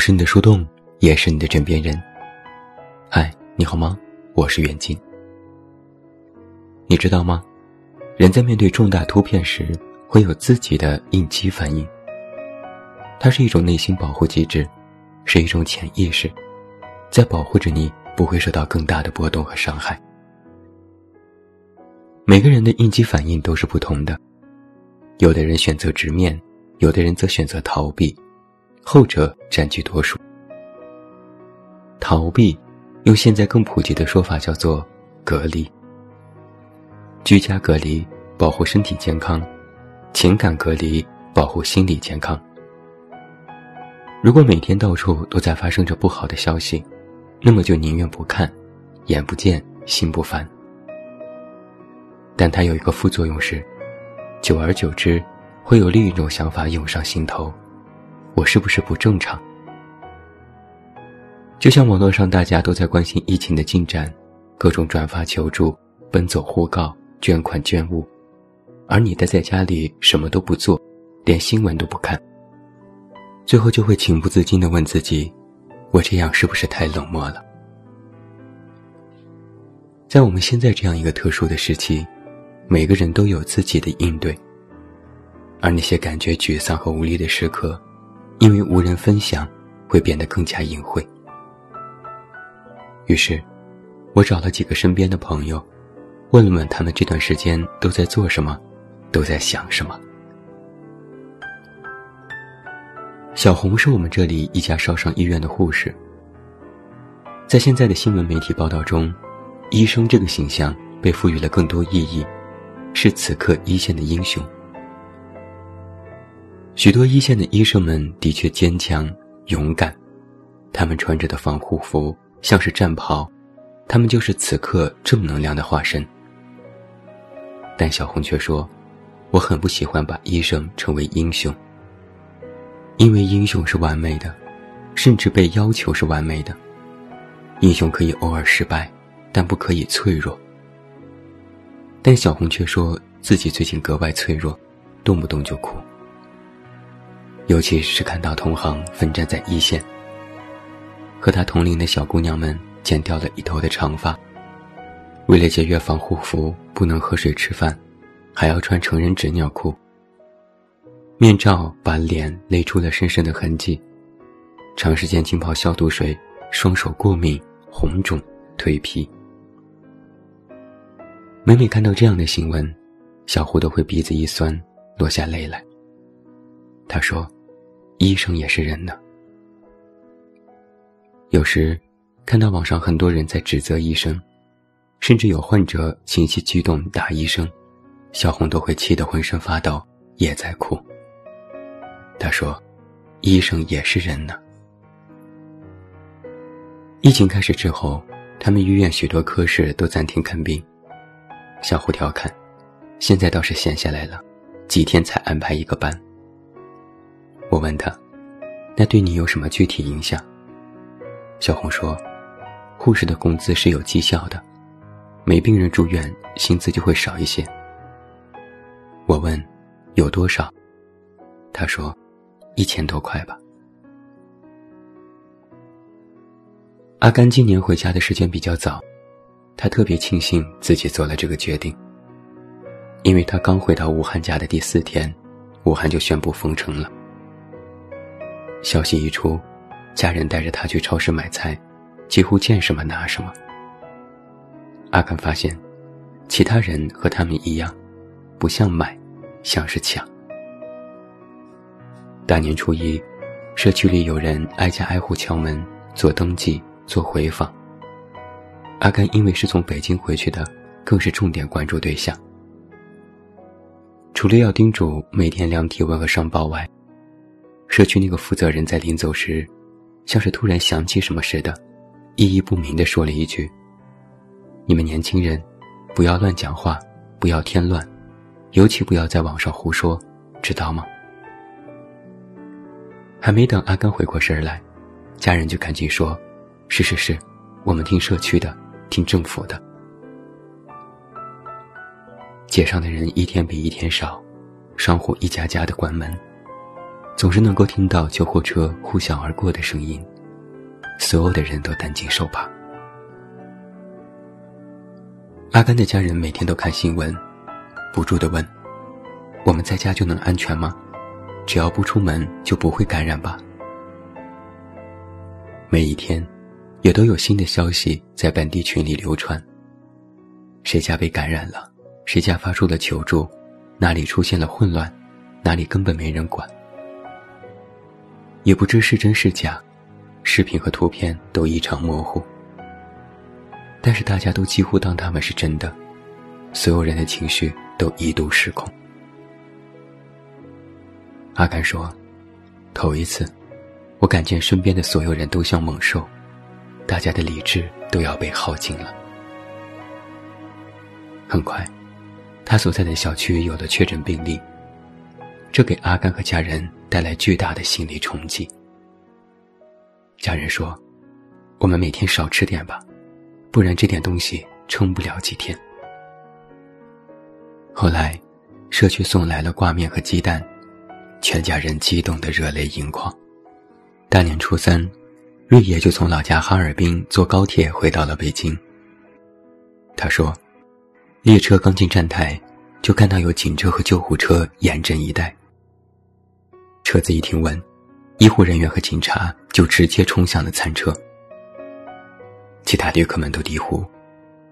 是你的树洞，也是你的枕边人。嗨，你好吗？我是袁静。你知道吗？人在面对重大突变时，会有自己的应激反应。它是一种内心保护机制，是一种潜意识，在保护着你不会受到更大的波动和伤害。每个人的应激反应都是不同的，有的人选择直面，有的人则选择逃避。后者占据多数。逃避，用现在更普及的说法叫做隔离。居家隔离保护身体健康，情感隔离保护心理健康。如果每天到处都在发生着不好的消息，那么就宁愿不看，眼不见心不烦。但它有一个副作用是，久而久之，会有另一种想法涌上心头。我是不是不正常？就像网络上大家都在关心疫情的进展，各种转发求助、奔走呼告、捐款捐物，而你待在家里什么都不做，连新闻都不看，最后就会情不自禁地问自己：我这样是不是太冷漠了？在我们现在这样一个特殊的时期，每个人都有自己的应对，而那些感觉沮丧和无力的时刻。因为无人分享，会变得更加隐晦。于是，我找了几个身边的朋友，问了问他们这段时间都在做什么，都在想什么。小红是我们这里一家烧伤医院的护士，在现在的新闻媒体报道中，医生这个形象被赋予了更多意义，是此刻一线的英雄。许多一线的医生们的确坚强勇敢，他们穿着的防护服像是战袍，他们就是此刻正能量的化身。但小红却说：“我很不喜欢把医生称为英雄，因为英雄是完美的，甚至被要求是完美的。英雄可以偶尔失败，但不可以脆弱。但小红却说自己最近格外脆弱，动不动就哭。”尤其是看到同行奋战在一线，和他同龄的小姑娘们剪掉了一头的长发，为了节约防护服，不能喝水吃饭，还要穿成人纸尿裤。面罩把脸勒出了深深的痕迹，长时间浸泡消毒水，双手过敏、红肿、蜕皮。每每看到这样的新闻，小胡都会鼻子一酸，落下泪来。他说。医生也是人呢。有时，看到网上很多人在指责医生，甚至有患者情绪激动打医生，小红都会气得浑身发抖，也在哭。他说：“医生也是人呢。”疫情开始之后，他们医院许多科室都暂停看病。小胡调侃：“现在倒是闲下来了，几天才安排一个班。”我问他：“那对你有什么具体影响？”小红说：“护士的工资是有绩效的，没病人住院，薪资就会少一些。”我问：“有多少？”他说：“一千多块吧。”阿甘今年回家的时间比较早，他特别庆幸自己做了这个决定，因为他刚回到武汉家的第四天，武汉就宣布封城了。消息一出，家人带着他去超市买菜，几乎见什么拿什么。阿甘发现，其他人和他们一样，不像买，像是抢。大年初一，社区里有人挨家挨户敲门做登记、做回访。阿甘因为是从北京回去的，更是重点关注对象。除了要叮嘱每天量体温和上报外，社区那个负责人在临走时，像是突然想起什么似的，意义不明的说了一句：“你们年轻人，不要乱讲话，不要添乱，尤其不要在网上胡说，知道吗？”还没等阿甘回过神来，家人就赶紧说：“是是是，我们听社区的，听政府的。”街上的人一天比一天少，商户一家家的关门。总是能够听到救护车呼啸而过的声音，所有的人都担惊受怕。阿甘的家人每天都看新闻，不住地问：“我们在家就能安全吗？只要不出门就不会感染吧？”每一天，也都有新的消息在本地群里流传。谁家被感染了？谁家发出了求助？哪里出现了混乱？哪里根本没人管？也不知是真是假，视频和图片都异常模糊。但是大家都几乎当他们是真的，所有人的情绪都一度失控。阿甘说：“头一次，我感觉身边的所有人都像猛兽，大家的理智都要被耗尽了。”很快，他所在的小区有了确诊病例，这给阿甘和家人带来巨大的心理冲击。家人说：“我们每天少吃点吧。”不然这点东西撑不了几天。后来，社区送来了挂面和鸡蛋，全家人激动得热泪盈眶。大年初三，瑞爷就从老家哈尔滨坐高铁回到了北京。他说：“列车刚进站台，就看到有警车和救护车严阵以待。车子一停稳，医护人员和警察就直接冲向了餐车。”其他旅客们都低呼：“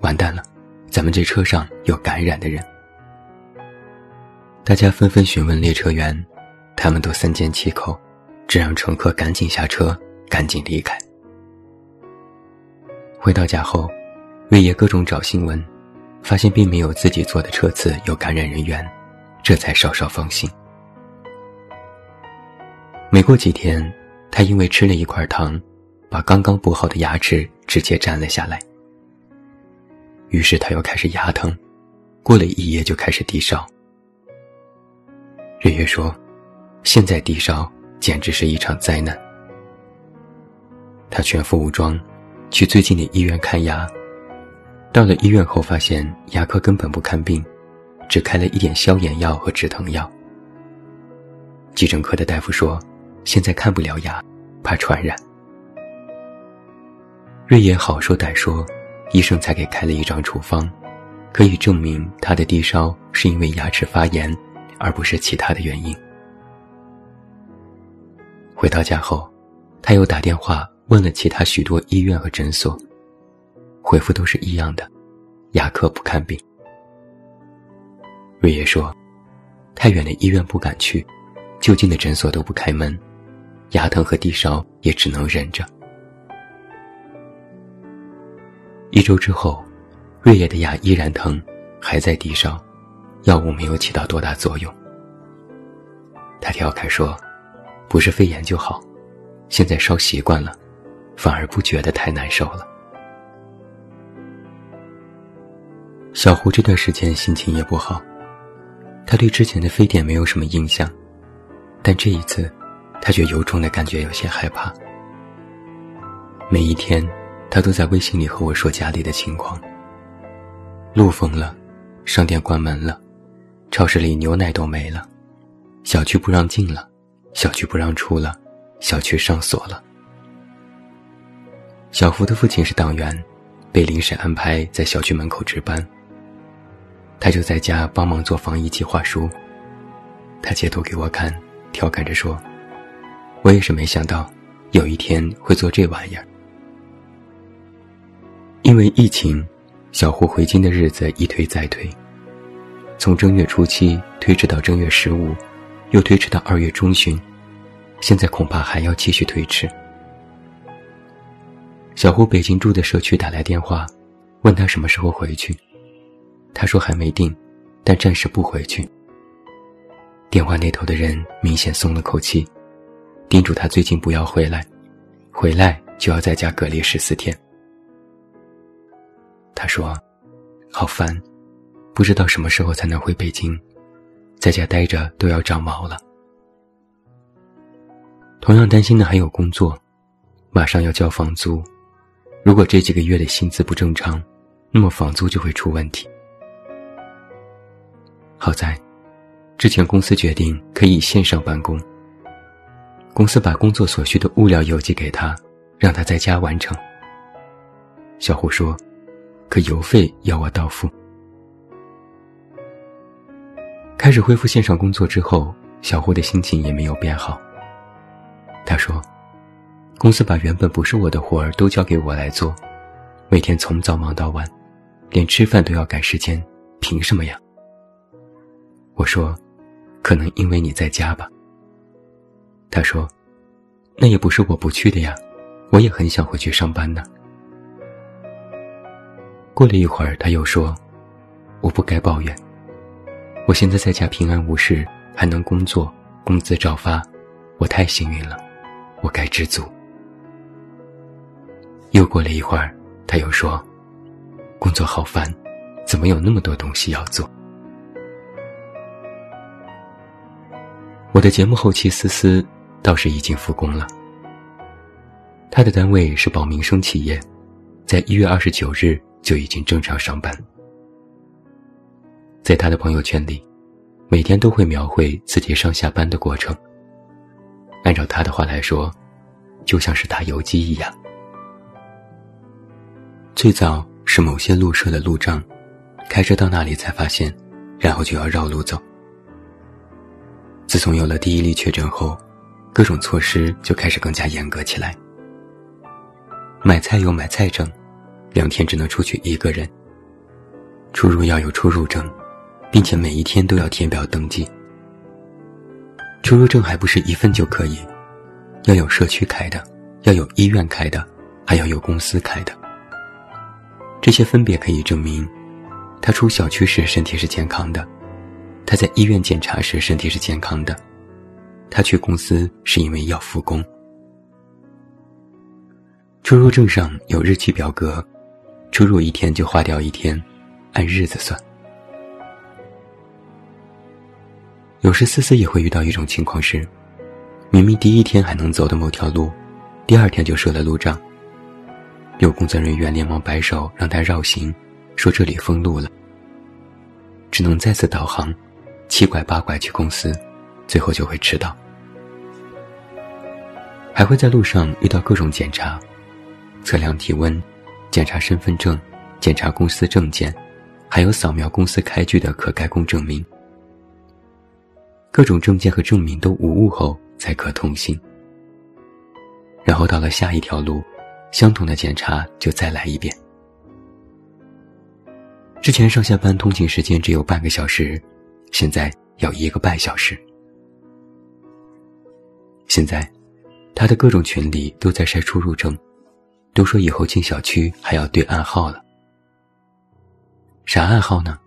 完蛋了，咱们这车上有感染的人。”大家纷纷询问列车员，他们都三缄其口，只让乘客赶紧下车，赶紧离开。回到家后，瑞爷各种找新闻，发现并没有自己坐的车次有感染人员，这才稍稍放心。没过几天，他因为吃了一块糖。把刚刚补好的牙齿直接粘了下来，于是他又开始牙疼，过了一夜就开始低烧。月月说：“现在低烧简直是一场灾难。”他全副武装，去最近的医院看牙。到了医院后，发现牙科根本不看病，只开了一点消炎药和止疼药。急诊科的大夫说：“现在看不了牙，怕传染。”瑞爷好说歹说，医生才给开了一张处方，可以证明他的低烧是因为牙齿发炎，而不是其他的原因。回到家后，他又打电话问了其他许多医院和诊所，回复都是一样的，牙科不看病。瑞爷说，太远的医院不敢去，就近的诊所都不开门，牙疼和低烧也只能忍着。一周之后，瑞野的牙依然疼，还在低烧，药物没有起到多大作用。他调侃说：“不是肺炎就好，现在烧习惯了，反而不觉得太难受了。”小胡这段时间心情也不好，他对之前的非典没有什么印象，但这一次，他却由衷的感觉有些害怕。每一天。他都在微信里和我说家里的情况。路封了，商店关门了，超市里牛奶都没了，小区不让进了，小区不让出了，小区上锁了。小福的父亲是党员，被临时安排在小区门口值班。他就在家帮忙做防疫计划书。他截图给我看，调侃着说：“我也是没想到，有一天会做这玩意儿。”因为疫情，小胡回京的日子一推再推，从正月初七推迟到正月十五，又推迟到二月中旬，现在恐怕还要继续推迟。小胡北京住的社区打来电话，问他什么时候回去，他说还没定，但暂时不回去。电话那头的人明显松了口气，叮嘱他最近不要回来，回来就要在家隔离十四天。他说：“好烦，不知道什么时候才能回北京，在家待着都要长毛了。”同样担心的还有工作，马上要交房租，如果这几个月的薪资不正常，那么房租就会出问题。好在，之前公司决定可以线上办公，公司把工作所需的物料邮寄给他，让他在家完成。小胡说：“可邮费要我到付。”开始恢复线上工作之后，小胡的心情也没有变好。他说：“公司把原本不是我的活儿都交给我来做，每天从早忙到晚，连吃饭都要赶时间，凭什么呀？”我说：“可能因为你在家吧。”他说：“那也不是我不去的呀，我也很想回去上班呢。”过了一会儿，他又说：“我不该抱怨。”我现在在家平安无事，还能工作，工资照发，我太幸运了，我该知足。又过了一会儿，他又说：“工作好烦，怎么有那么多东西要做？”我的节目后期思思倒是已经复工了，他的单位是保民生企业，在一月二十九日就已经正常上班。在他的朋友圈里，每天都会描绘自己上下班的过程。按照他的话来说，就像是打游击一样。最早是某些路设的路障，开车到那里才发现，然后就要绕路走。自从有了第一例确诊后，各种措施就开始更加严格起来。买菜有买菜证，两天只能出去一个人。出入要有出入证。并且每一天都要填表登记。出入证还不是一份就可以，要有社区开的，要有医院开的，还要有公司开的。这些分别可以证明，他出小区时身体是健康的，他在医院检查时身体是健康的，他去公司是因为要复工。出入证上有日期表格，出入一天就划掉一天，按日子算。有时思思也会遇到一种情况是，明明第一天还能走的某条路，第二天就设了路障。有工作人员连忙摆手让他绕行，说这里封路了。只能再次导航，七拐八拐去公司，最后就会迟到。还会在路上遇到各种检查，测量体温，检查身份证，检查公司证件，还有扫描公司开具的可盖工证明。各种证件和证明都无误后才可通行。然后到了下一条路，相同的检查就再来一遍。之前上下班通勤时间只有半个小时，现在要一个半小时。现在，他的各种群里都在晒出入证，都说以后进小区还要对暗号了。啥暗号呢？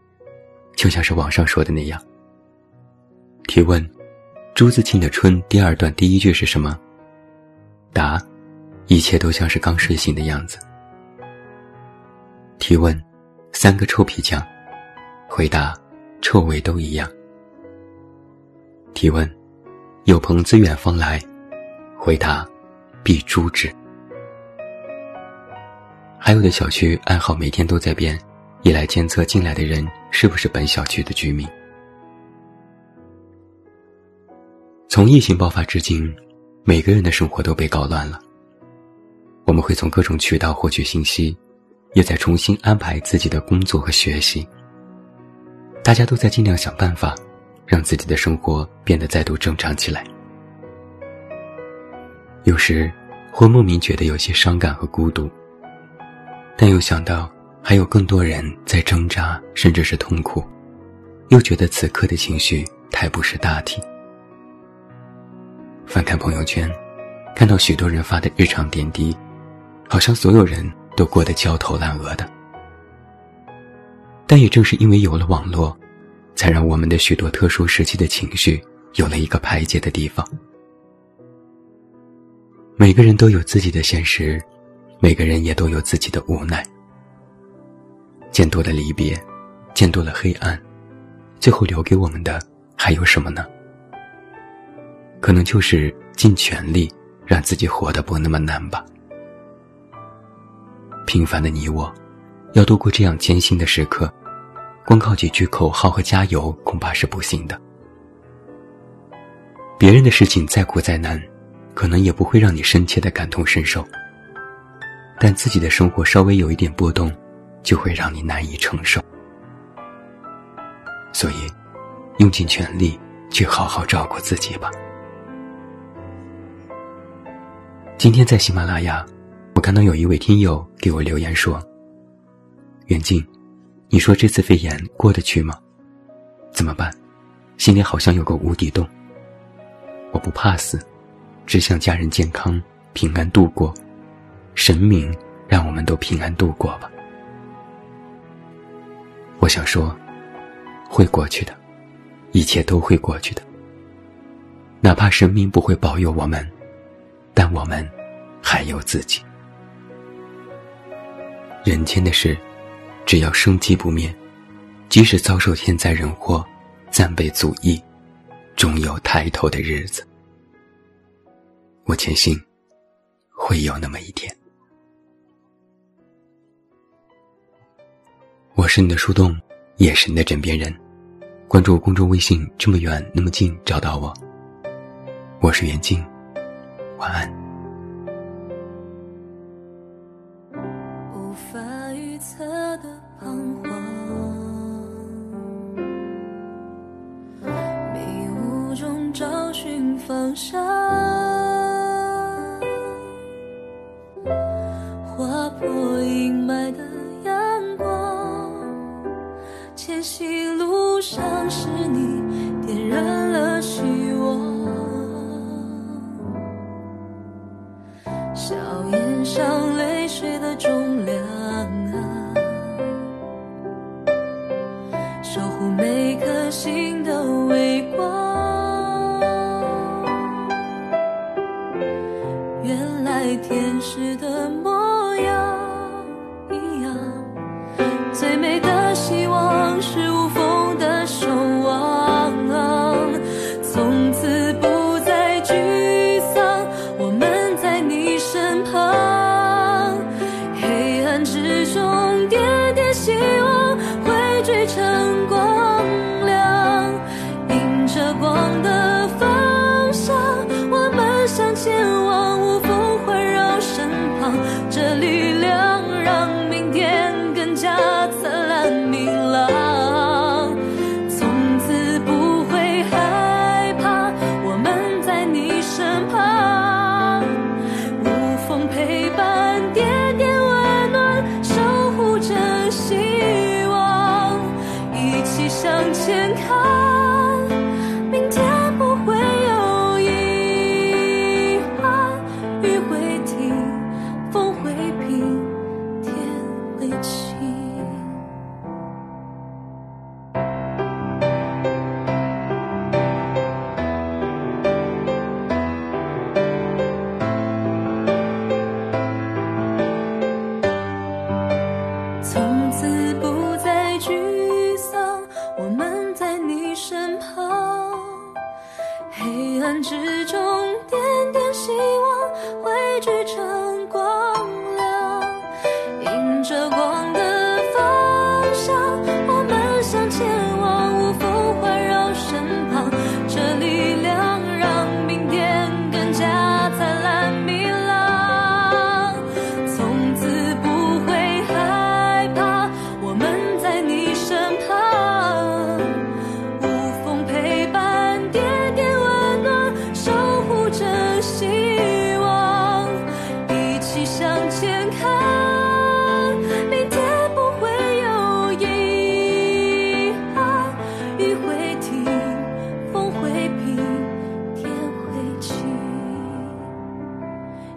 就像是网上说的那样。提问：朱自清的《春》第二段第一句是什么？答：一切都像是刚睡醒的样子。提问：三个臭皮匠。回答：臭味都一样。提问：有朋自远方来。回答：必诛之。还有的小区暗号每天都在变，以来监测进来的人是不是本小区的居民。从疫情爆发至今，每个人的生活都被搞乱了。我们会从各种渠道获取信息，也在重新安排自己的工作和学习。大家都在尽量想办法，让自己的生活变得再度正常起来。有时会莫名觉得有些伤感和孤独，但又想到还有更多人在挣扎，甚至是痛苦，又觉得此刻的情绪太不识大体。翻看朋友圈，看到许多人发的日常点滴，好像所有人都过得焦头烂额的。但也正是因为有了网络，才让我们的许多特殊时期的情绪有了一个排解的地方。每个人都有自己的现实，每个人也都有自己的无奈。见多了离别，见多了黑暗，最后留给我们的还有什么呢？可能就是尽全力让自己活得不那么难吧。平凡的你我，要度过这样艰辛的时刻，光靠几句口号和加油恐怕是不行的。别人的事情再苦再难，可能也不会让你深切的感同身受。但自己的生活稍微有一点波动，就会让你难以承受。所以，用尽全力去好好照顾自己吧。今天在喜马拉雅，我看到有一位听友给我留言说：“远近，你说这次肺炎过得去吗？怎么办？心里好像有个无底洞。我不怕死，只想家人健康平安度过。”神明，让我们都平安度过吧。我想说，会过去的，一切都会过去的。哪怕神明不会保佑我们，但我们还有自己。人间的事，只要生机不灭，即使遭受天灾人祸，暂被阻抑，终有抬头的日子。我坚信，会有那么一天。我是你的树洞，也是你的枕边人。关注公众微信，这么远那么近，找到我。我是袁静，晚安。上，划破阴霾的阳光，前。行路上是你点燃了希望，笑颜上成过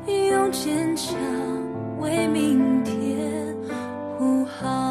用坚强为明天铺好。